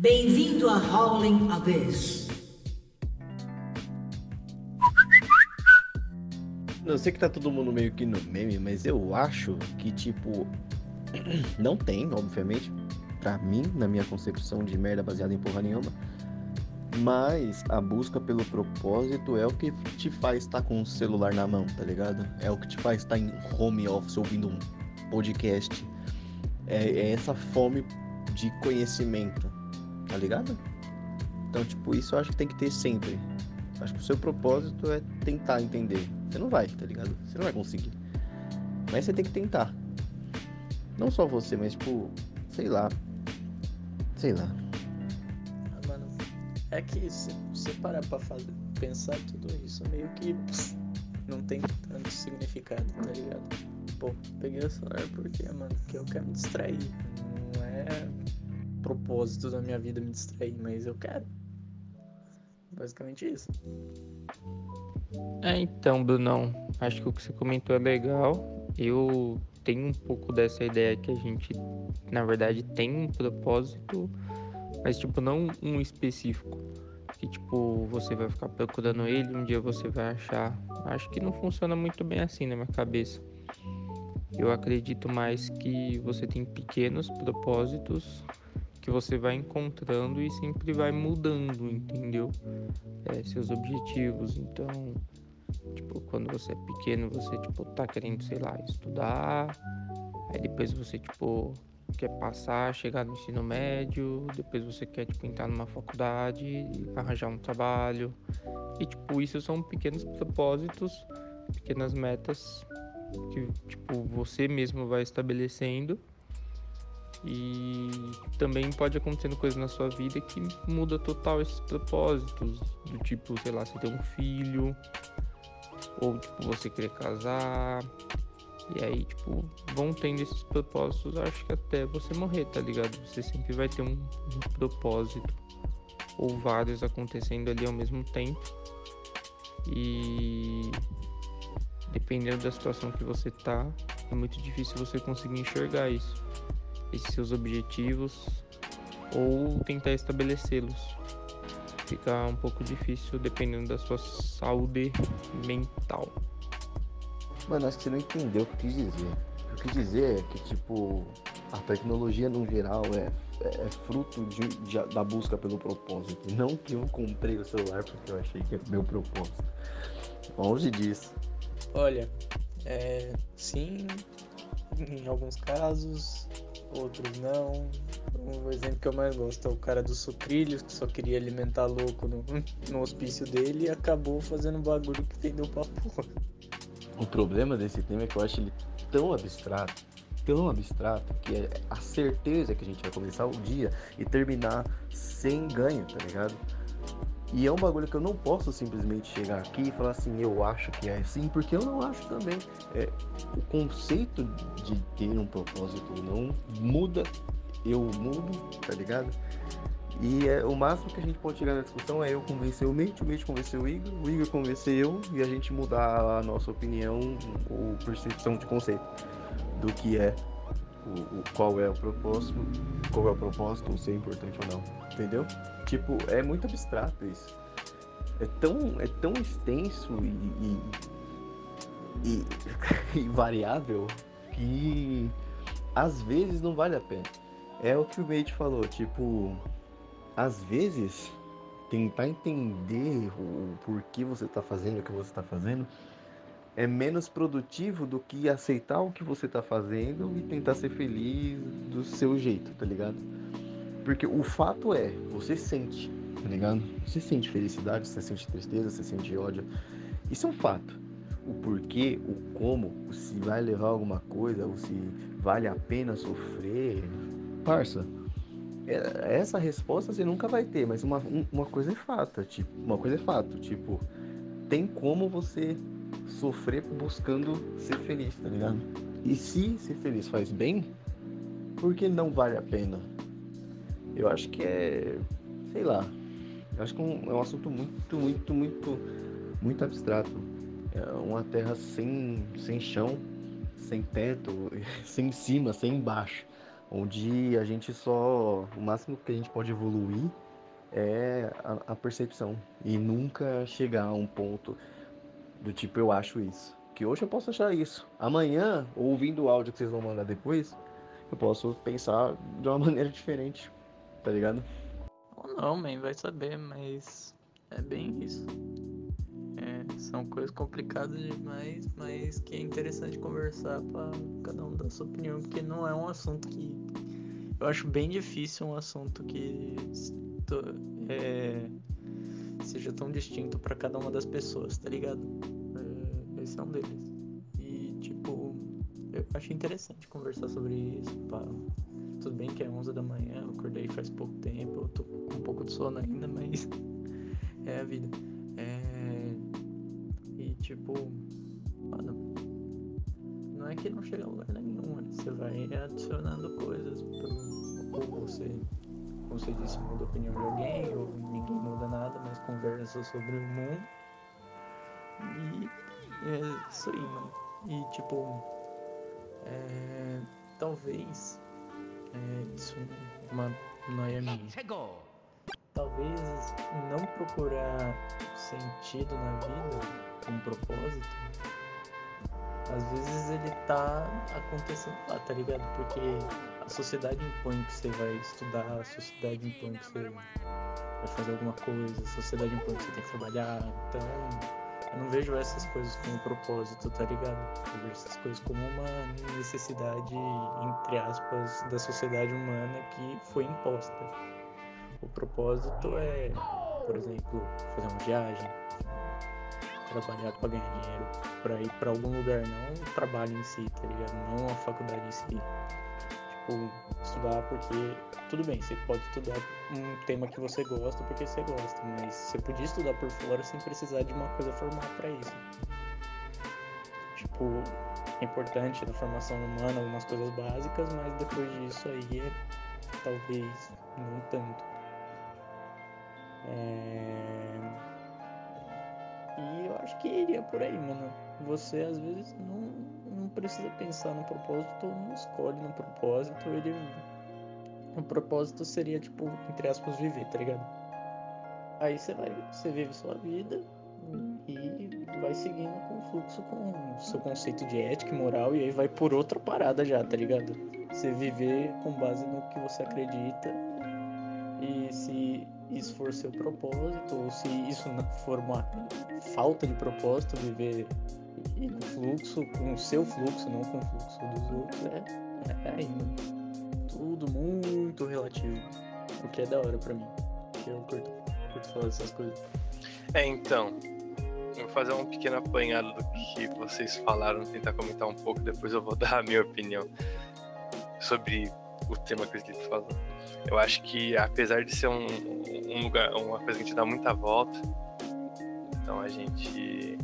Bem-vindo a Howling Abyss. Eu sei que tá todo mundo meio que no meme, mas eu acho que, tipo, não tem, obviamente, pra mim, na minha concepção de merda baseada em porra nenhuma, mas a busca pelo propósito é o que te faz estar com o celular na mão, tá ligado? É o que te faz estar em home office ouvindo um podcast. É, é essa fome de conhecimento tá ligado? Então, tipo, isso eu acho que tem que ter sempre. Acho que o seu propósito é tentar entender. Você não vai, tá ligado? Você não vai conseguir. Mas você tem que tentar. Não só você, mas tipo, sei lá. Sei lá. Ah, mano, é que se você parar pra fazer, pensar tudo isso, meio que pff, não tem tanto significado, tá ligado? Pô, peguei o celular porque, mano, porque eu quero me distrair. Não é propósito da minha vida me distrair, mas eu quero. Basicamente isso. É, então, Brunão, acho que o que você comentou é legal. Eu tenho um pouco dessa ideia que a gente, na verdade, tem um propósito, mas, tipo, não um específico. Que, tipo, você vai ficar procurando ele, um dia você vai achar. Acho que não funciona muito bem assim na minha cabeça. Eu acredito mais que você tem pequenos propósitos que você vai encontrando e sempre vai mudando, entendeu? É, seus objetivos. Então, tipo, quando você é pequeno, você, tipo, tá querendo, sei lá, estudar. Aí depois você, tipo, quer passar, chegar no ensino médio. Depois você quer, tipo, entrar numa faculdade, arranjar um trabalho. E, tipo, isso são pequenos propósitos, pequenas metas que, tipo, você mesmo vai estabelecendo e também pode acontecendo coisas na sua vida que muda total esses propósitos. Do tipo, sei lá, você ter um filho, ou tipo, você querer casar. E aí, tipo, vão tendo esses propósitos, acho que até você morrer, tá ligado? Você sempre vai ter um, um propósito. Ou vários acontecendo ali ao mesmo tempo. E dependendo da situação que você tá, é muito difícil você conseguir enxergar isso esses seus objetivos ou tentar estabelecê-los. Fica um pouco difícil dependendo da sua saúde mental. Mano, acho que você não entendeu o que eu quis dizer. O que eu quis dizer é que, tipo, a tecnologia no geral é, é, fruto de, de, da busca pelo propósito. Não que eu comprei o celular porque eu achei que é meu propósito. Longe disso. Olha, é, sim, em alguns casos, outros não. Um exemplo que eu mais gosto é o cara dos sucrilhos, que só queria alimentar louco no, no hospício dele e acabou fazendo um bagulho que vendeu pra porra. O problema desse tema é que eu acho ele tão abstrato, tão abstrato, que é a certeza que a gente vai começar o dia e terminar sem ganho, tá ligado? E é um bagulho que eu não posso simplesmente chegar aqui e falar assim, eu acho que é assim, porque eu não acho também. É, o conceito de ter um propósito não muda, eu mudo, tá ligado? E é, o máximo que a gente pode chegar na discussão é eu convencer o Nate, o Nate convencer o Igor, o Igor convencer eu e a gente mudar a nossa opinião ou percepção de conceito do que é o, o, qual é o propósito, qual é o propósito, se é importante ou não, entendeu? Tipo, é muito abstrato isso. É tão, é tão extenso e, e, e, e variável que às vezes não vale a pena. É o que o Mate falou, tipo, às vezes tentar entender o porquê você está fazendo o que você está fazendo é menos produtivo do que aceitar o que você tá fazendo e tentar ser feliz do seu jeito, tá ligado? Porque o fato é, você sente, tá ligado? Você sente felicidade, você sente tristeza, você sente ódio. Isso é um fato. O porquê, o como, se vai levar alguma coisa, ou se vale a pena sofrer. Parça, é, essa resposta você nunca vai ter, mas uma, uma coisa é fato, tipo, uma coisa é fato, tipo, tem como você sofrer buscando ser feliz, tá ligado? E se ser feliz faz bem, por que não vale a pena? Eu acho que é. sei lá. Eu acho que é um, é assunto muito, muito, muito, muito abstrato. É uma terra sem, sem chão, sem teto, sem cima, sem embaixo. onde a gente só. O máximo que a gente pode evoluir é a, a percepção. E nunca chegar a um ponto do tipo, eu acho isso. Que hoje eu posso achar isso. Amanhã, ouvindo o áudio que vocês vão mandar depois, eu posso pensar de uma maneira diferente. Tá ligado? Ou não, man, vai saber, mas é bem isso. É, são coisas complicadas demais, mas que é interessante conversar para cada um dar sua opinião, porque não é um assunto que. Eu acho bem difícil um assunto que é, seja tão distinto para cada uma das pessoas, tá ligado? É, esse é um deles. E, tipo, eu achei interessante conversar sobre isso. Pá. Tudo bem que é 11 da manhã, eu acordei faz pouco tempo, eu tô com um pouco de sono ainda, mas é a vida. É... E, tipo, mano, não é que não chega a lugar nenhum, né? você vai adicionando coisas pro, ou você como você disse, muda a opinião de alguém, ou ninguém muda nada, mas conversa sobre o mundo. E é isso aí, mano. E tipo, é, talvez é, isso é uma noia minha. Talvez não procurar sentido na vida, um propósito, às vezes ele tá acontecendo lá, tá ligado? Porque a sociedade impõe que você vai estudar, a sociedade impõe que você vai fazer alguma coisa, a sociedade impõe que você tem que trabalhar. Então, eu não vejo essas coisas como propósito, tá ligado? Eu vejo essas coisas como uma necessidade, entre aspas, da sociedade humana que foi imposta. O propósito é, por exemplo, fazer uma viagem, trabalhar para ganhar dinheiro, para ir para algum lugar, não o trabalho em si, tá ligado? Não a faculdade em si tipo, estudar porque tudo bem, você pode estudar um tema que você gosta porque você gosta, mas você podia estudar por fora sem precisar de uma coisa formal para isso. Tipo, é importante na formação humana algumas coisas básicas, mas depois disso aí é talvez não tanto. É... Acho que iria por aí, mano. Você às vezes não não precisa pensar no propósito, não escolhe no propósito, ele. O propósito seria, tipo, entre aspas, viver, tá ligado? Aí você vai, você vive sua vida e vai seguindo com o fluxo com o seu conceito de ética e moral, e aí vai por outra parada já, tá ligado? Você viver com base no que você acredita, e se isso for seu propósito, ou se isso for uma falta de propósito, viver e fluxo, com o seu fluxo, não com o fluxo dos outros, é, é aí, mano. Tudo muito relativo. O que é da hora pra mim. Eu curto, curto falar dessas coisas. É, então. Vou fazer um pequeno apanhado do que vocês falaram, tentar comentar um pouco, depois eu vou dar a minha opinião sobre o tema que o Sleep falou. Eu acho que apesar de ser um, um lugar, uma coisa que a gente dá muita volta, então a gente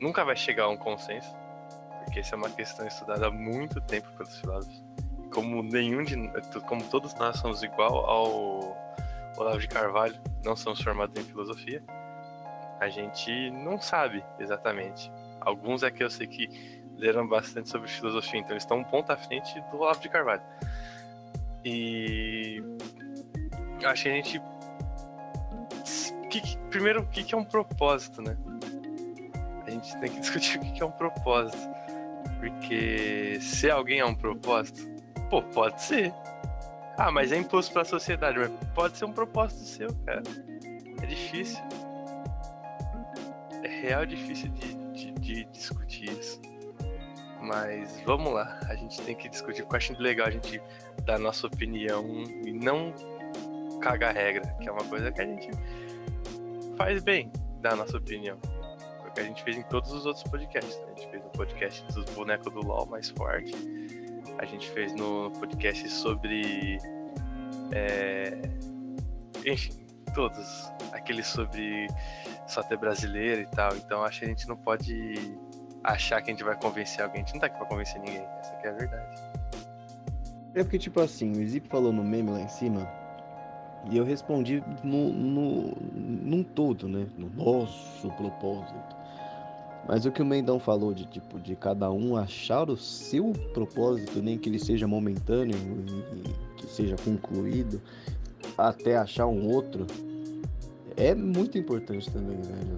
nunca vai chegar a um consenso, porque essa é uma questão estudada há muito tempo pelos filósofos. Como nenhum de como todos nós somos igual ao Olavo de Carvalho, não somos formados em filosofia, a gente não sabe exatamente. Alguns é que eu sei que leram bastante sobre filosofia, então eles estão um ponto à frente do Olavo de Carvalho. E acho que a gente. Que, primeiro, o que, que é um propósito, né? a gente tem que discutir o que é um propósito. Porque se alguém é um propósito, pô, pode ser. Ah, mas é imposto pra sociedade, mas pode ser um propósito seu, cara. É difícil. É real difícil de, de, de discutir isso. Mas vamos lá, a gente tem que discutir. Eu acho legal a gente dar a nossa opinião e não cagar regra, que é uma coisa que a gente faz bem, dar a nossa opinião que a gente fez em todos os outros podcasts. Né? A gente fez no podcast dos bonecos do LOL mais forte. A gente fez no podcast sobre. É... Enfim, todos. Aquele sobre só ter brasileiro e tal. Então acho que a gente não pode achar que a gente vai convencer alguém. A gente não tá aqui pra convencer ninguém. Essa aqui é a verdade. É porque, tipo assim, o Zip falou no meme lá em cima. E eu respondi no, no, num todo, né? No nosso propósito. Mas o que o Mendão falou de tipo de cada um achar o seu propósito, nem que ele seja momentâneo e, que seja concluído, até achar um outro, é muito importante também, velho.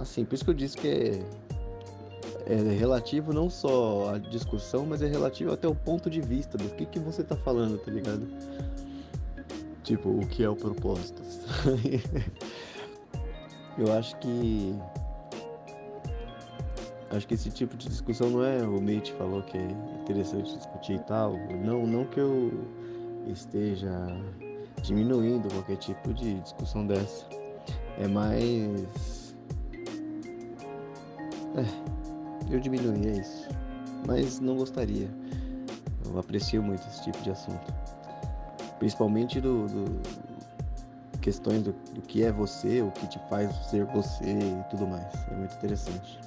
Assim, por isso que eu disse que é, é relativo não só à discussão, mas é relativo até o ponto de vista do que, que você tá falando, tá ligado? Tipo, o que é o propósito. eu acho que acho que esse tipo de discussão não é o Mate falou que é interessante discutir e tal. Não, não que eu esteja diminuindo qualquer tipo de discussão dessa. É mais. É, eu diminuí, é isso. Mas não gostaria. Eu aprecio muito esse tipo de assunto. Principalmente do, do questões do, do que é você, o que te faz ser você e tudo mais. É muito interessante.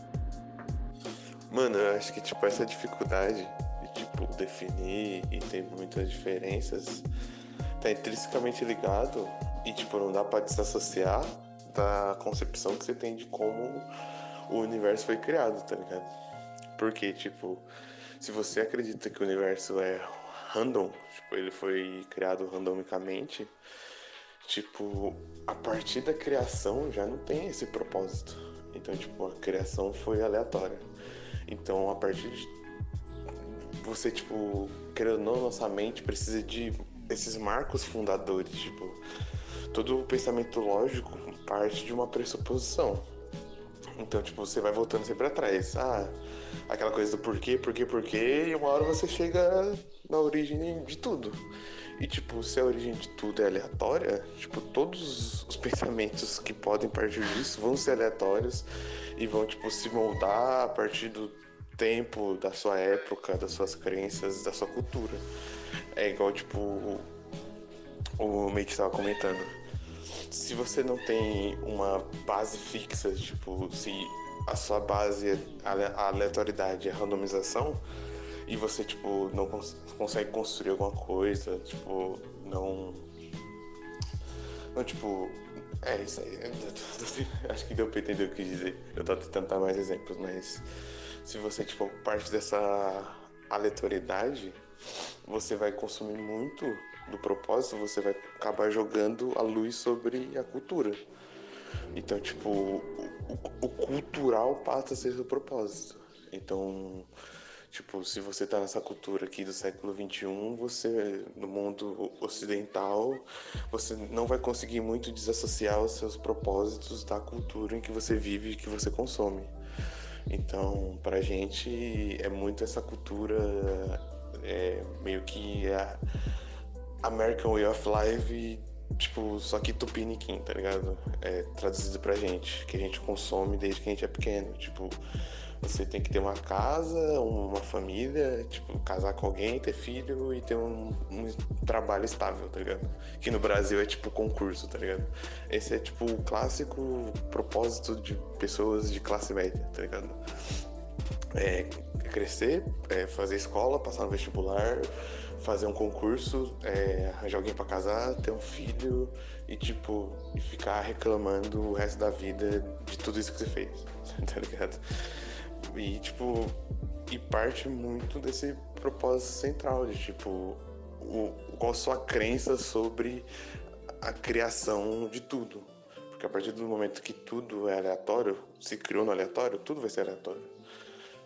Mano, eu acho que tipo essa dificuldade de tipo definir e ter muitas diferenças tá intrinsecamente ligado e tipo não dá para desassociar da concepção que você tem de como o universo foi criado, tá ligado? Porque tipo, se você acredita que o universo é random, tipo, ele foi criado randomicamente, tipo, a partir da criação já não tem esse propósito. Então, tipo, a criação foi aleatória. Então, a partir de você, tipo, não, nossa mente precisa de esses marcos fundadores, tipo, todo pensamento lógico parte de uma pressuposição. Então, tipo, você vai voltando sempre atrás. Ah, aquela coisa do porquê, porquê, porquê, e uma hora você chega na origem de tudo. E, tipo, se a origem de tudo é aleatória, tipo, todos os pensamentos que podem partir disso vão ser aleatórios e vão, tipo, se moldar a partir do tempo, da sua época, das suas crenças, da sua cultura. É igual, tipo, o, o Mate estava comentando. Se você não tem uma base fixa, tipo, se a sua base, é a aleatoriedade, é randomização, e você, tipo, não cons consegue construir alguma coisa, tipo, não. Não, tipo. É isso aí. Acho que deu pra entender o que dizer. Eu tô tentando dar mais exemplos, mas se você, tipo, parte dessa aleatoriedade, você vai consumir muito do propósito, você vai acabar jogando a luz sobre a cultura. Então, tipo, o, o cultural passa a ser o propósito. Então, tipo, se você tá nessa cultura aqui do século XXI, você, no mundo ocidental, você não vai conseguir muito desassociar os seus propósitos da cultura em que você vive e que você consome. Então, pra gente é muito essa cultura é, meio que a American Way of Life, tipo, só que tupiniquim, tá ligado? É traduzido pra gente, que a gente consome desde que a gente é pequeno. Tipo, você tem que ter uma casa, uma família, tipo, casar com alguém, ter filho e ter um, um, trabalho estável, tá ligado? Que no Brasil é tipo concurso, tá ligado? Esse é tipo o clássico propósito de pessoas de classe média, tá ligado? É crescer, é fazer escola, passar no vestibular, fazer um concurso, é, arranjar alguém para casar, ter um filho e tipo, ficar reclamando o resto da vida de tudo isso que você fez, tá ligado? E, tipo, e parte muito desse propósito central de, tipo, o, qual sua crença sobre a criação de tudo. Porque a partir do momento que tudo é aleatório, se criou no aleatório, tudo vai ser aleatório.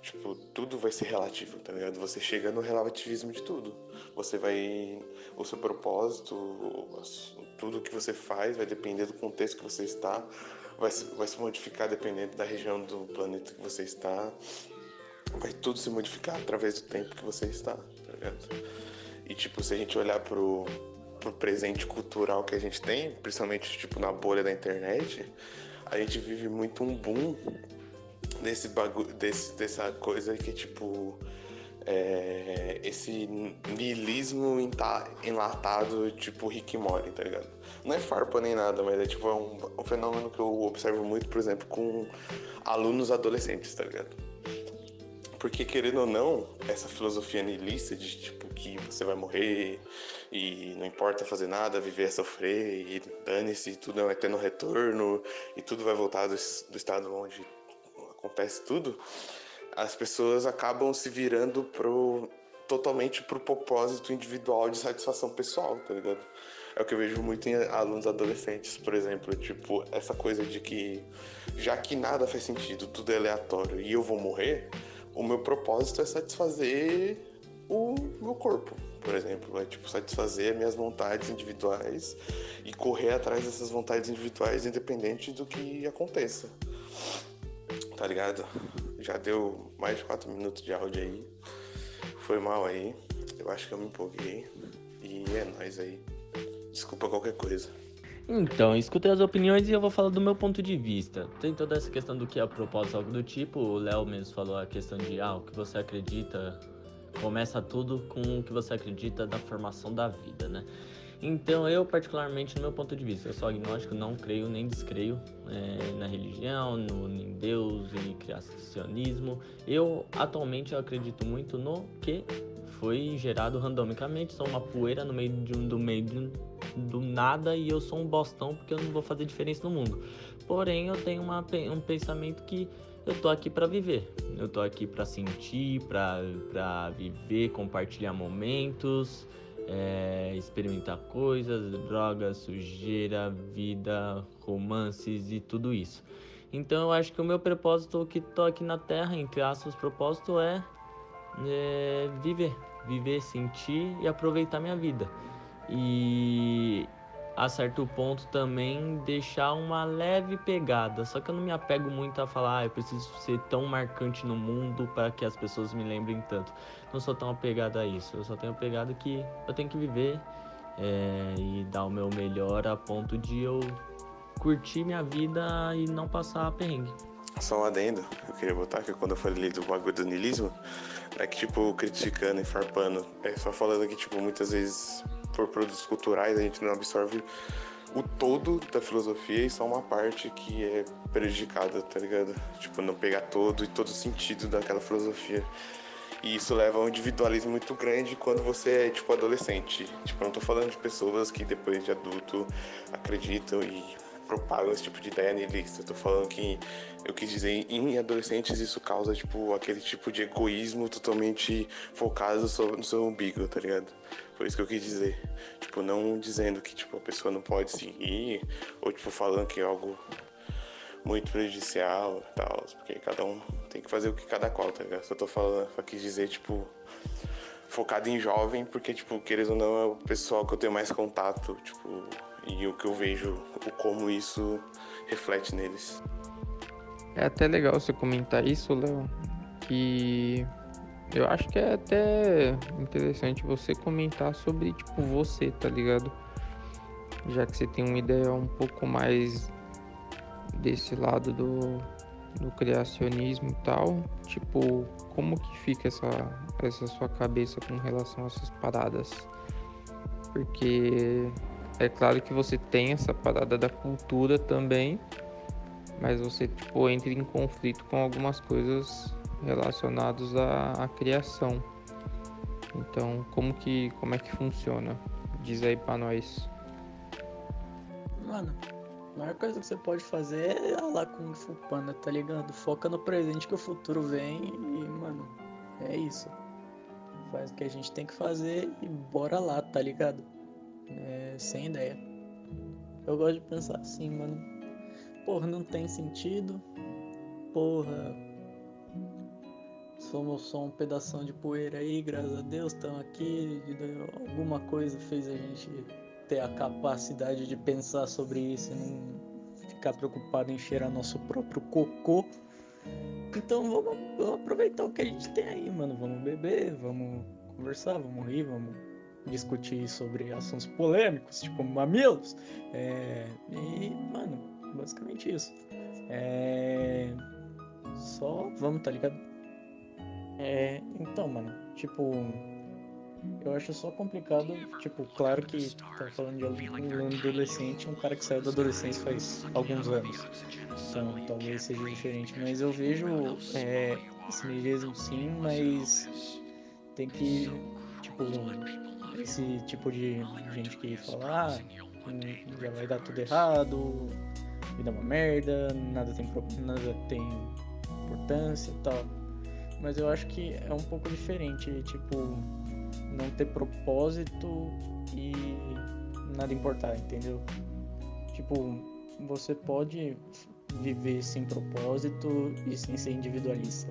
Tipo, tudo vai ser relativo, tá ligado? Você chega no relativismo de tudo. Você vai. O seu propósito, tudo que você faz vai depender do contexto que você está, vai vai se modificar dependendo da região do planeta que você está. Vai tudo se modificar através do tempo que você está, tá ligado? E tipo, se a gente olhar pro, pro presente cultural que a gente tem, principalmente tipo na bolha da internet, a gente vive muito um boom desse bagulho, desse, dessa coisa que tipo é, esse niilismo enlatado, tipo Rick Morty, tá ligado? Não é farpa nem nada, mas é tipo é um, um, fenômeno que eu observo muito, por exemplo, com alunos adolescentes, tá ligado? Porque, querendo ou não, essa filosofia niilista de tipo que você vai morrer e não importa fazer nada, viver é sofrer e dane-se, tudo é um eterno retorno e tudo vai voltar do, do estado onde acontece tudo, as pessoas acabam se virando pro, totalmente pro propósito individual de satisfação pessoal, tá ligado? É o que eu vejo muito em alunos adolescentes, por exemplo, tipo, essa coisa de que já que nada faz sentido, tudo é aleatório e eu vou morrer, o meu propósito é satisfazer o meu corpo, por exemplo, é tipo satisfazer minhas vontades individuais e correr atrás dessas vontades individuais independente do que aconteça. Tá ligado? Já deu mais de 4 minutos de áudio aí. Foi mal aí. Eu acho que eu me empolguei. E é nóis aí. Desculpa qualquer coisa. Então, escutei as opiniões e eu vou falar do meu ponto de vista. Tem toda essa questão do que é propósito, algo do tipo. O Léo mesmo falou a questão de ah, o que você acredita. Começa tudo com o que você acredita da formação da vida, né? Então, eu, particularmente, no meu ponto de vista, eu sou agnóstico, não creio nem descreio é, na religião, no, em Deus e criacionismo. Eu, atualmente, eu acredito muito no que foi gerado randomicamente, sou uma poeira no meio de um, do meio de um, do nada e eu sou um bostão porque eu não vou fazer diferença no mundo. Porém, eu tenho uma, um pensamento que eu tô aqui para viver. Eu tô aqui para sentir, para viver, compartilhar momentos, é, experimentar coisas, drogas, sujeira, vida, romances e tudo isso. Então eu acho que o meu propósito que tô aqui na Terra, entre aspas, propósito é, é viver, viver, sentir e aproveitar minha vida. E a certo ponto também deixar uma leve pegada. Só que eu não me apego muito a falar, ah, eu preciso ser tão marcante no mundo para que as pessoas me lembrem tanto. Não sou tão apegado a isso. Eu só tenho apegado que eu tenho que viver é, e dar o meu melhor a ponto de eu curtir minha vida e não passar perrengue. Só um adendo, eu queria botar que quando eu falei do bagulho do niilismo, é que, tipo, criticando e farpando, é só falando que, tipo, muitas vezes por produtos culturais, a gente não absorve o todo da filosofia e só uma parte que é prejudicada, tá ligado? Tipo, não pegar todo e todo o sentido daquela filosofia. E isso leva a um individualismo muito grande quando você é, tipo, adolescente. Tipo, eu não tô falando de pessoas que depois de adulto acreditam e propagam esse tipo de ideia nihilista. Eu tô falando que eu quis dizer em adolescentes isso causa tipo aquele tipo de egoísmo totalmente focado no seu umbigo, tá ligado? Foi isso que eu quis dizer. Tipo, não dizendo que tipo a pessoa não pode seguir ou tipo falando que é algo muito prejudicial e tal, porque cada um tem que fazer o que cada qual, tá ligado? Só tô falando, só quis dizer tipo focado em jovem, porque tipo, queres ou não, é o pessoal que eu tenho mais contato, tipo, e o que eu vejo, o como isso reflete neles. É até legal você comentar isso, Léo, que eu acho que é até interessante você comentar sobre, tipo, você, tá ligado? Já que você tem uma ideia um pouco mais desse lado do, do criacionismo e tal, tipo, como que fica essa, essa sua cabeça com relação a essas paradas? Porque é claro que você tem essa parada da cultura também, mas você tipo entra em conflito com algumas coisas relacionadas à, à criação. Então, como que como é que funciona? Diz aí para nós. Mano, a maior coisa que você pode fazer é lá com Fu Panda, tá ligado? Foca no presente que o futuro vem e, mano, é isso. Faz o que a gente tem que fazer e bora lá, tá ligado? É, sem ideia. Eu gosto de pensar assim, mano. Porra, não tem sentido. Porra. Somos só um pedação de poeira aí, graças a Deus, estamos aqui. Alguma coisa fez a gente ter a capacidade de pensar sobre isso e não ficar preocupado em cheirar nosso próprio cocô. Então vamos, vamos aproveitar o que a gente tem aí, mano. Vamos beber, vamos conversar, vamos rir, vamos discutir sobre assuntos polêmicos, tipo mamilos. É, e, mano, basicamente isso. É, só vamos, tá ligado? É, então, mano, tipo, eu acho só complicado, tipo, claro que tá falando de algum adolescente, um cara que saiu da adolescência faz alguns anos. Então talvez seja diferente, mas eu vejo é, esse mesmo sim, mas tem que, tipo, esse tipo de gente que fala, ah, já vai dar tudo errado, vida é uma merda, nada tem, nada tem importância e tal. Mas eu acho que é um pouco diferente, tipo, não ter propósito e nada importar, entendeu? Tipo, você pode viver sem propósito e sem ser individualista.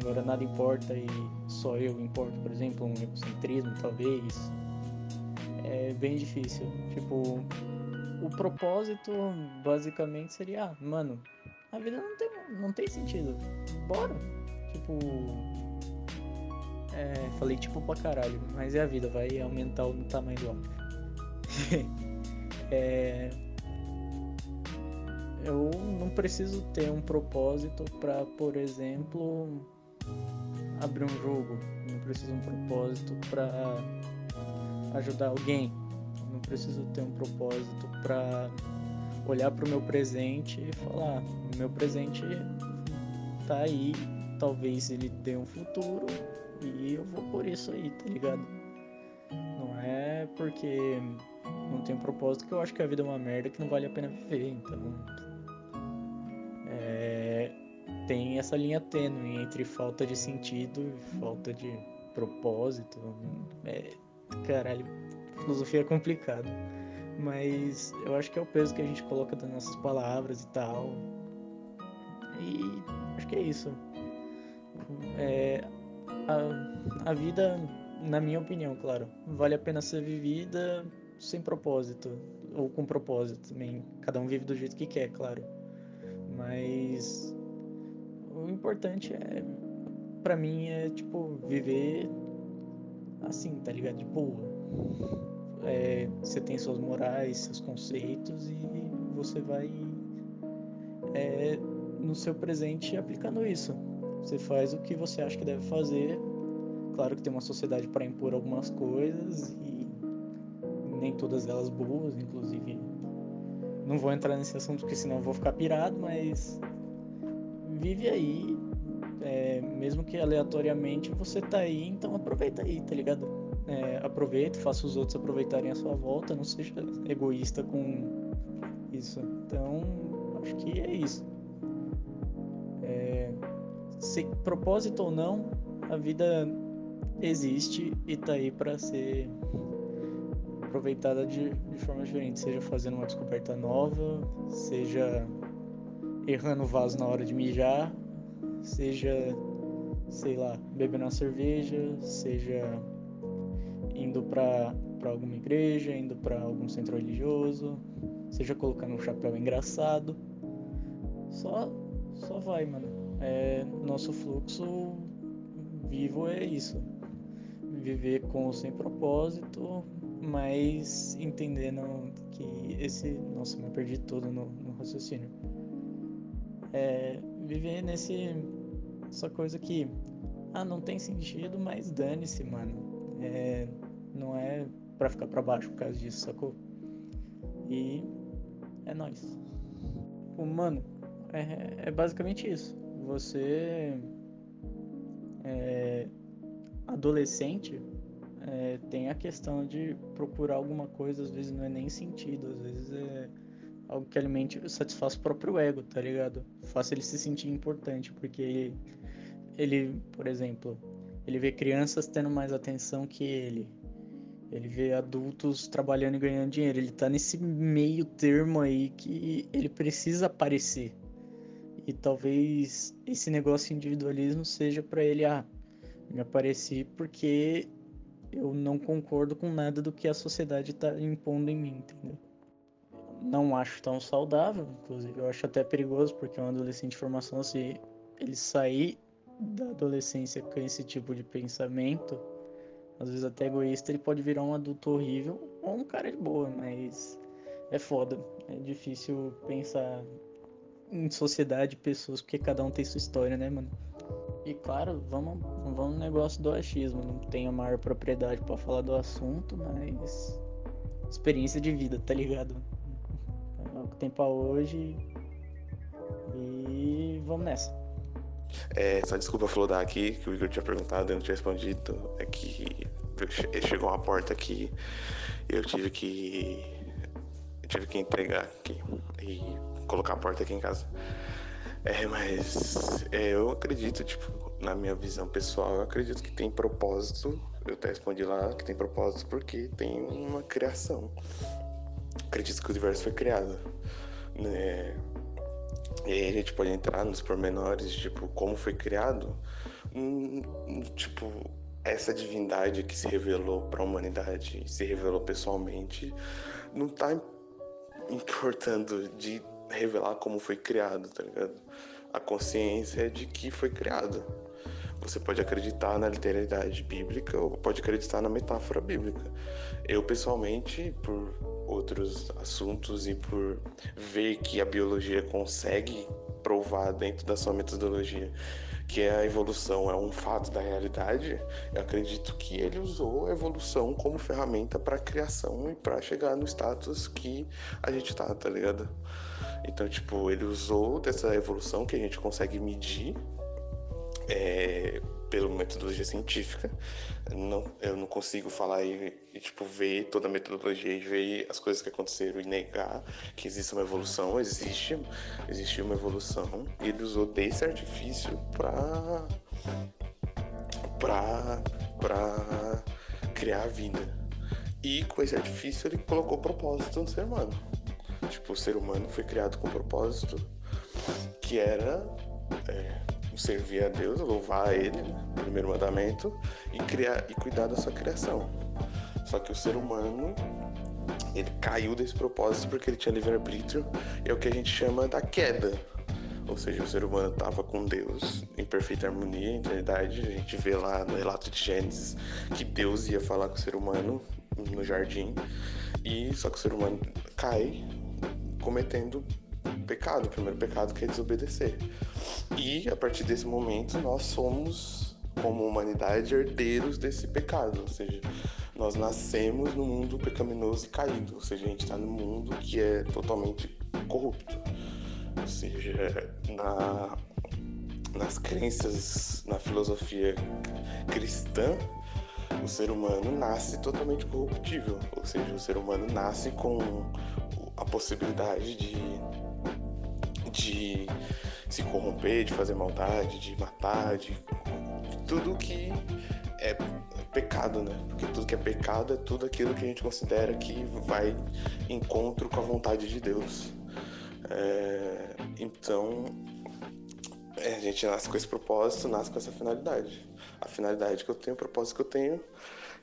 Agora nada importa e só eu importo, por exemplo, um egocentrismo talvez. É bem difícil. Tipo, o propósito basicamente seria, ah, mano, a vida não tem, não tem sentido. Bora. Tipo. É, falei tipo pra caralho, mas é a vida, vai aumentar o tamanho do áudio. é, eu não preciso ter um propósito para, por exemplo, abrir um jogo. Não preciso um propósito para ajudar alguém. Não preciso ter um propósito para olhar para o meu presente e falar: meu presente tá aí, talvez ele tenha um futuro e eu vou por isso aí, tá ligado? Não é porque não tem um propósito que eu acho que a vida é uma merda que não vale a pena viver, então tem essa linha tênue entre falta de sentido e falta de propósito. É, caralho, filosofia é complicado. Mas eu acho que é o peso que a gente coloca das nossas palavras e tal. E acho que é isso. É, a, a vida, na minha opinião, claro, vale a pena ser vivida sem propósito. Ou com propósito também. Cada um vive do jeito que quer, claro. Mas o importante é, para mim, é tipo, viver assim, tá ligado? De boa. É, você tem suas morais, seus conceitos e você vai é, no seu presente aplicando isso. Você faz o que você acha que deve fazer. Claro que tem uma sociedade para impor algumas coisas e nem todas elas boas, inclusive. Não vou entrar nesse assunto porque senão eu vou ficar pirado, mas vive aí, é, mesmo que aleatoriamente você tá aí, então aproveita aí, tá ligado? É, aproveita, faça os outros aproveitarem a sua volta, não seja egoísta com isso. Então, acho que é isso. Se propósito ou não, a vida existe e tá aí para ser aproveitada de, de forma diferente, seja fazendo uma descoberta nova, seja errando o vaso na hora de mijar, seja, sei lá, bebendo uma cerveja, seja indo para alguma igreja, indo para algum centro religioso, seja colocando um chapéu engraçado. Só, só vai, mano. É, nosso fluxo vivo é isso. Viver com ou sem propósito, mas entendendo que esse. Nossa, me perdi todo no, no raciocínio é, viver nesse essa coisa que ah não tem sentido mas dane-se mano é, não é para ficar para baixo por causa disso sacou e é nóis o mano é, é basicamente isso você é, adolescente é, tem a questão de procurar alguma coisa às vezes não é nem sentido às vezes é algo que alimente, satisfaz o próprio ego, tá ligado? Faça ele se sentir importante, porque ele, ele, por exemplo, ele vê crianças tendo mais atenção que ele. Ele vê adultos trabalhando e ganhando dinheiro. Ele tá nesse meio termo aí que ele precisa aparecer. E talvez esse negócio de individualismo seja para ele, ah, me apareci porque eu não concordo com nada do que a sociedade tá impondo em mim, entendeu? não acho tão saudável, inclusive eu acho até perigoso, porque um adolescente de formação, se ele sair da adolescência com esse tipo de pensamento, às vezes até egoísta, ele pode virar um adulto horrível ou um cara de boa, mas é foda. É difícil pensar em sociedade, pessoas, porque cada um tem sua história, né, mano? E claro, vamos, vamos no negócio do achismo. Não tenho a maior propriedade para falar do assunto, mas experiência de vida, tá ligado? que tem pra hoje. E vamos nessa. É, só desculpa flodar aqui, que o Igor tinha perguntado, eu não tinha respondido. É que chegou uma porta aqui e eu tive que. Eu tive que entregar aqui e colocar a porta aqui em casa. É, mas é, eu acredito, tipo, na minha visão pessoal, eu acredito que tem propósito. Eu até respondi lá que tem propósito porque tem uma criação. Acredito que o universo foi criado. Né? E aí a gente pode entrar nos pormenores, tipo, como foi criado. Hum, tipo, essa divindade que se revelou para a humanidade, se revelou pessoalmente, não tá importando de revelar como foi criado, tá ligado? A consciência é de que foi criado. Você pode acreditar na literalidade bíblica ou pode acreditar na metáfora bíblica. Eu, pessoalmente, por outros assuntos e por ver que a biologia consegue provar dentro da sua metodologia que a evolução é um fato da realidade, eu acredito que ele usou a evolução como ferramenta para criação e para chegar no status que a gente tá, tá ligado? Então, tipo, ele usou dessa evolução que a gente consegue medir é, pela metodologia científica. Não, eu não consigo falar e, e, tipo, ver toda a metodologia e ver as coisas que aconteceram e negar que existe uma evolução. Existe, existe uma evolução. E ele usou desse artifício para para para criar a vida. E com esse artifício ele colocou propósito no ser humano. Tipo, o ser humano foi criado com propósito que era é, servir a Deus, louvar a Ele, né? primeiro mandamento, e criar e cuidar da sua criação. Só que o ser humano ele caiu desse propósito porque ele tinha livre-arbítrio, é o que a gente chama da queda. Ou seja, o ser humano estava com Deus em perfeita harmonia, em eternidade. A gente vê lá no relato de Gênesis que Deus ia falar com o ser humano no jardim, e só que o ser humano cai cometendo pecado, o primeiro pecado que é desobedecer. E a partir desse momento nós somos, como humanidade, herdeiros desse pecado, ou seja, nós nascemos no mundo pecaminoso e caído, ou seja, a gente está no mundo que é totalmente corrupto. Ou seja, na, nas crenças, na filosofia cristã, o ser humano nasce totalmente corruptível, ou seja, o ser humano nasce com a possibilidade de, de se corromper, de fazer maldade, de matar, de, tudo que é pecado, né? Porque tudo que é pecado é tudo aquilo que a gente considera que vai encontro com a vontade de Deus. É, então, é, a gente nasce com esse propósito, nasce com essa finalidade. A finalidade que eu tenho, o propósito que eu tenho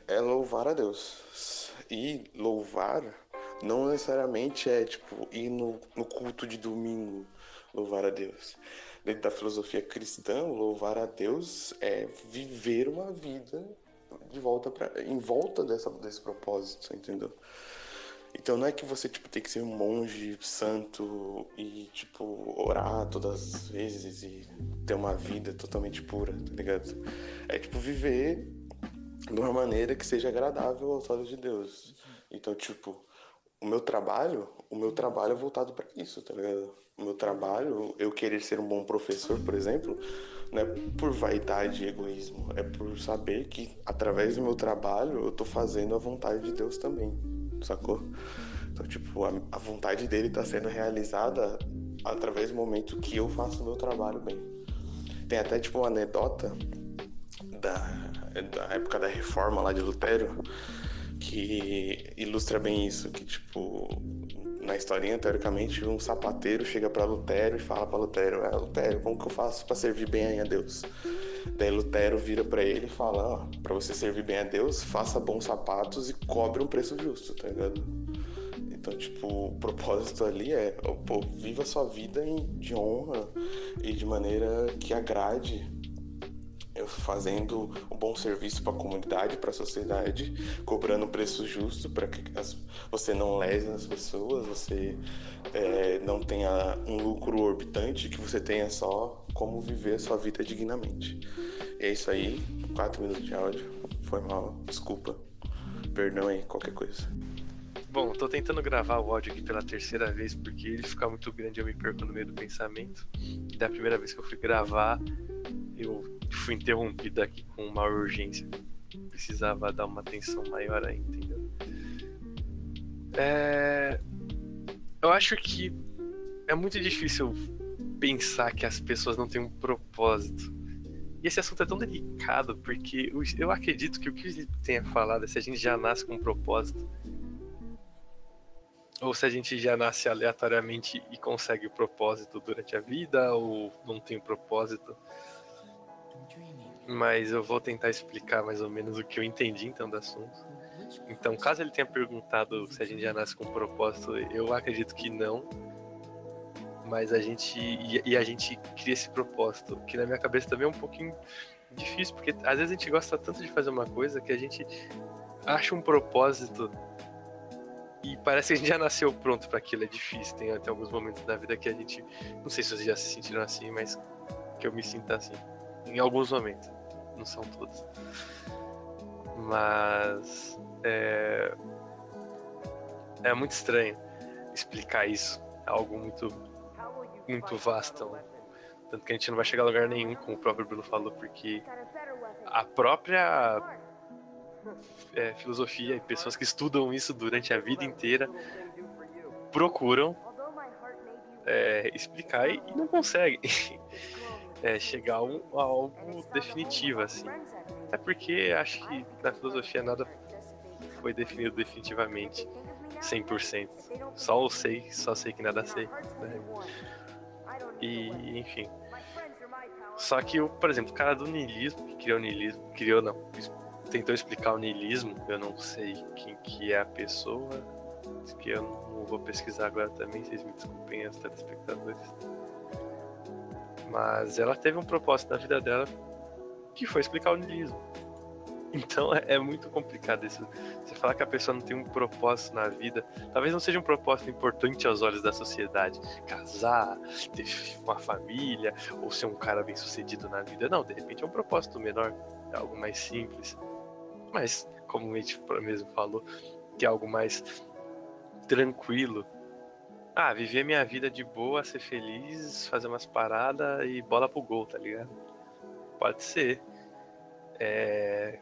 é louvar a Deus. E louvar não necessariamente é tipo ir no, no culto de domingo louvar a Deus. Dentro da filosofia cristã, louvar a Deus é viver uma vida de volta para em volta dessa, desse propósito, entendeu? Então não é que você tipo tem que ser um monge santo e tipo orar todas as vezes e ter uma vida totalmente pura, tá ligado? É tipo viver de uma maneira que seja agradável aos olhos de Deus. Então, tipo, o meu trabalho, o meu trabalho é voltado para isso, tá ligado? O meu trabalho, eu querer ser um bom professor, por exemplo, não é por vaidade e egoísmo, é por saber que através do meu trabalho eu tô fazendo a vontade de Deus também, sacou? Então, tipo, a, a vontade dele tá sendo realizada através do momento que eu faço o meu trabalho bem. Tem até, tipo, uma anedota da, da época da reforma lá de Lutero, que ilustra bem isso, que tipo na historinha teoricamente um sapateiro chega para Lutero e fala para Lutero, é Lutero, como que eu faço para servir bem a Deus? Daí Lutero vira para ele e fala, ó, para você servir bem a Deus, faça bons sapatos e cobre um preço justo, tá ligado? Então, tipo, o propósito ali é, pô, viva a sua vida de honra e de maneira que agrade fazendo um bom serviço para a comunidade, para a sociedade, cobrando um preço justo para que as, você não lese as pessoas, você é, não tenha um lucro orbitante, que você tenha só como viver a sua vida dignamente. É isso aí, quatro minutos de áudio, foi mal, desculpa, perdão aí, qualquer coisa. Bom, tô tentando gravar o áudio aqui pela terceira vez porque ele fica muito grande eu me perco no meio do pensamento. Da primeira vez que eu fui gravar, eu fui interrompido aqui com uma urgência. Precisava dar uma atenção maior aí, entendeu? É... Eu acho que é muito difícil pensar que as pessoas não têm um propósito. E esse assunto é tão delicado, porque eu acredito que o que ele tenha falado é se a gente já nasce com um propósito. Ou se a gente já nasce aleatoriamente e consegue o propósito durante a vida, ou não tem um propósito. Mas eu vou tentar explicar mais ou menos o que eu entendi então do assunto. Então, caso ele tenha perguntado se a gente já nasce com um propósito, eu acredito que não. Mas a gente. E, a gente cria esse propósito, que na minha cabeça também é um pouquinho difícil, porque às vezes a gente gosta tanto de fazer uma coisa que a gente acha um propósito e parece que a gente já nasceu pronto para aquilo. É difícil. Tem até alguns momentos da vida que a gente. Não sei se vocês já se sentiram assim, mas que eu me sinto assim. Em alguns momentos. Não são todos. Mas. É, é muito estranho explicar isso. É algo muito. Muito vasto. Tanto que a gente não vai chegar a lugar nenhum, como o próprio Bruno falou, porque a própria é, filosofia e pessoas que estudam isso durante a vida inteira procuram é, explicar e, não conseguem é, chegar a, um, a, algo definitivo assim. É porque acho que na filosofia nada foi definido definitivamente 100%. Só eu sei, só sei que nada sei. Né? E, enfim. Só que, por exemplo, o cara do niilismo, que criou o niilismo, criou não, tentou explicar o niilismo, eu não sei quem que é a pessoa, que eu não vou pesquisar agora também, vocês me desculpem, os telespectadores. Mas ela teve um propósito na vida dela que foi explicar o niilismo. Então é, é, muito complicado isso. Você falar que a pessoa não tem um propósito na vida, talvez não seja um propósito importante aos olhos da sociedade. Casar, ter uma família, ou ser um cara bem sucedido na vida. Não, de repente é um propósito menor, é algo mais simples mas como a gente mesmo falou, que é algo mais tranquilo. Ah, viver minha vida de boa, ser feliz, fazer umas paradas e bola pro gol, tá ligado? Pode ser. É,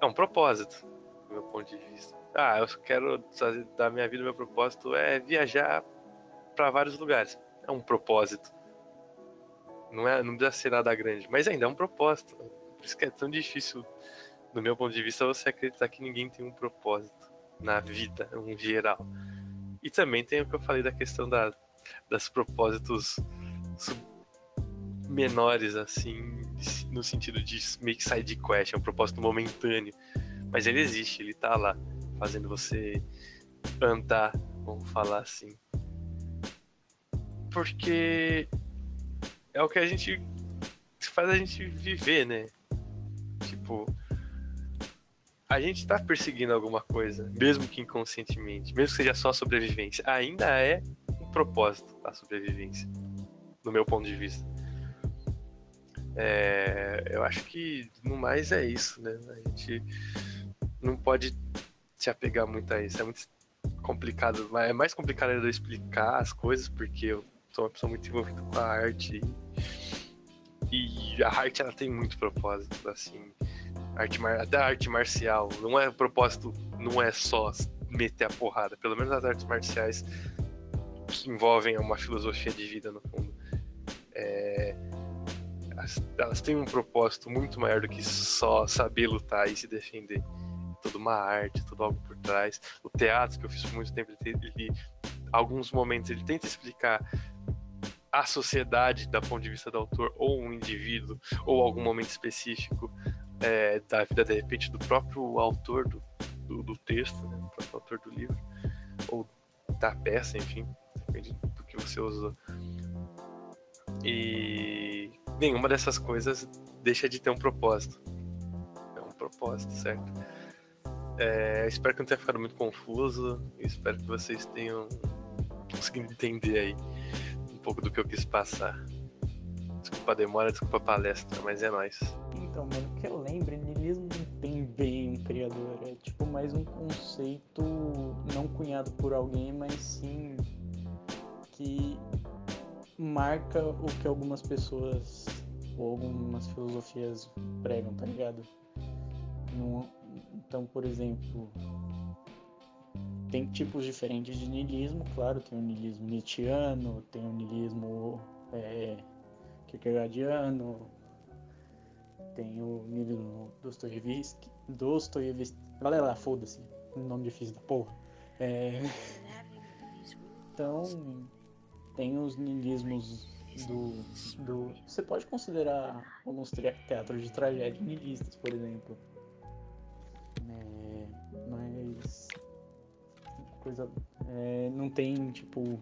é um propósito, do meu ponto de vista. Ah, eu quero fazer da minha vida, meu propósito é viajar para vários lugares. É um propósito. Não, é, não precisa ser nada grande, mas ainda é um propósito. Por isso que é tão difícil do meu ponto de vista, você acreditar que ninguém tem um propósito na vida, em geral. E também tem o que eu falei da questão da, das propósitos menores, assim, no sentido de meio que side quest, é um propósito momentâneo. Mas ele existe, ele tá lá, fazendo você andar, vamos falar assim. Porque é o que a gente faz a gente viver, né? A gente está perseguindo alguma coisa, mesmo que inconscientemente, mesmo que seja só sobrevivência, ainda é um propósito a sobrevivência, no meu ponto de vista. É, eu acho que no mais é isso, né? A gente não pode se apegar muito a isso. É muito complicado, é mais complicado eu explicar as coisas porque eu sou uma pessoa muito envolvida com a arte e, e a arte ela tem muito propósito, assim arte mar... da arte marcial. Não é o propósito, não é só meter a porrada. Pelo menos as artes marciais que envolvem uma filosofia de vida no fundo. É... Elas têm um propósito muito maior do que só saber lutar e se defender. Toda uma arte, tudo algo por trás. O teatro que eu fiz por muito tempo, ele, ele alguns momentos ele tenta explicar a sociedade da ponto de vista do autor ou um indivíduo ou algum momento específico é, da vida, de repente, do próprio autor do, do, do texto, né? do próprio autor do livro, ou da peça, enfim, depende do que você usou. E nenhuma dessas coisas deixa de ter um propósito. É um propósito, certo? É, espero que não tenha ficado muito confuso. Espero que vocês tenham conseguido entender aí um pouco do que eu quis passar. Desculpa a demora, desculpa a palestra, mas é nóis. Então, mano, que eu criador. É tipo mais um conceito não cunhado por alguém, mas sim que marca o que algumas pessoas ou algumas filosofias pregam, tá ligado? então, por exemplo, tem tipos diferentes de niilismo, claro, tem o niilismo nietzschiano, tem o niilismo é, Kierkegaardiano, tem o niilismo Dostoiévski, Dostoiévski, galera, foda-se, nome difícil da porra. É, então, tem os niilismos do, do. Você pode considerar alguns teatros de tragédia niilistas, por exemplo. É, mas. Coisa. é, não tem, tipo,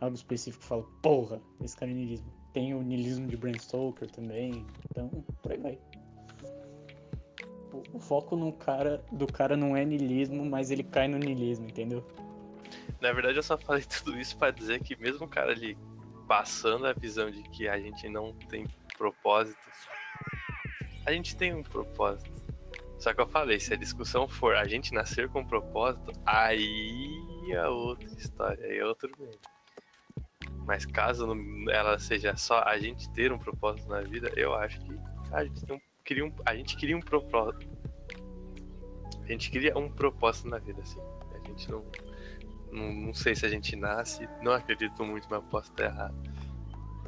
algo específico que fala, porra, esse cara é niilismo. Tem o niilismo de Bram Stoker também, então por aí vai. O- foco no cara, do cara não é niilismo, mas ele cai no niilismo, entendeu? Na verdade, eu só falei tudo isso pra dizer que mesmo o cara ali passando a visão de que a gente não tem propósito, a gente tem um propósito. Só que eu falei, se a discussão for a gente nascer com um propósito, aí é outra história, aí é outro meio. Mas caso ela seja só a gente ter um propósito na vida, eu acho que a gente, tem um, cria um, a gente cria um propósito. A gente cria um propósito na vida, assim. A gente não, não, não sei se a gente nasce, não acredito muito, mas posso estar errado.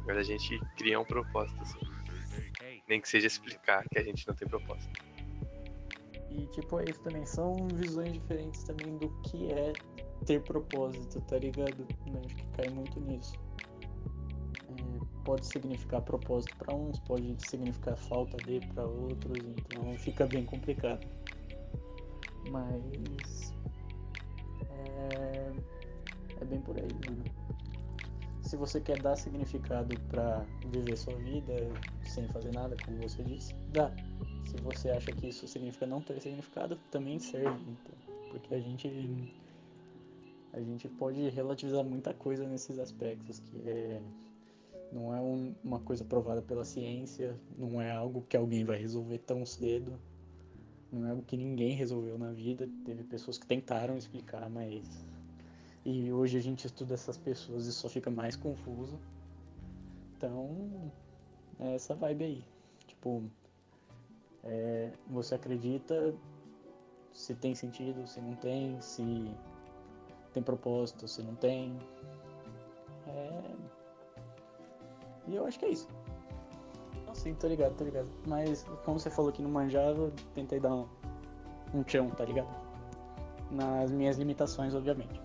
Mas a gente cria um propósito, assim. Nem que seja explicar que a gente não tem propósito. E tipo, é isso também. São visões diferentes também do que é ter propósito, tá ligado? Acho que cai muito nisso. Pode significar propósito pra uns, pode significar falta de pra outros, então fica bem complicado. Mas é, é bem por aí, mano. Se você quer dar significado pra viver sua vida sem fazer nada, como você disse, dá. Se você acha que isso significa não ter significado, também serve. Então, porque a gente a gente pode relativizar muita coisa nesses aspectos, que é não é um- uma coisa provada pela ciência, não é algo que alguém vai resolver tão cedo, não é algo que ninguém resolveu na vida. Teve pessoas que tentaram explicar, mas e hoje a gente estuda essas pessoas e só fica mais confuso. Então, é essa vibe aí. Tipo, é, você acredita se tem sentido, se não tem, se tem propósito, se não tem. É... E eu acho que é isso. Não, sim, tô ligado, tô ligado. Mas como você falou que não manjava, tentei dar um, um tchão, tá ligado? Nas minhas limitações, obviamente.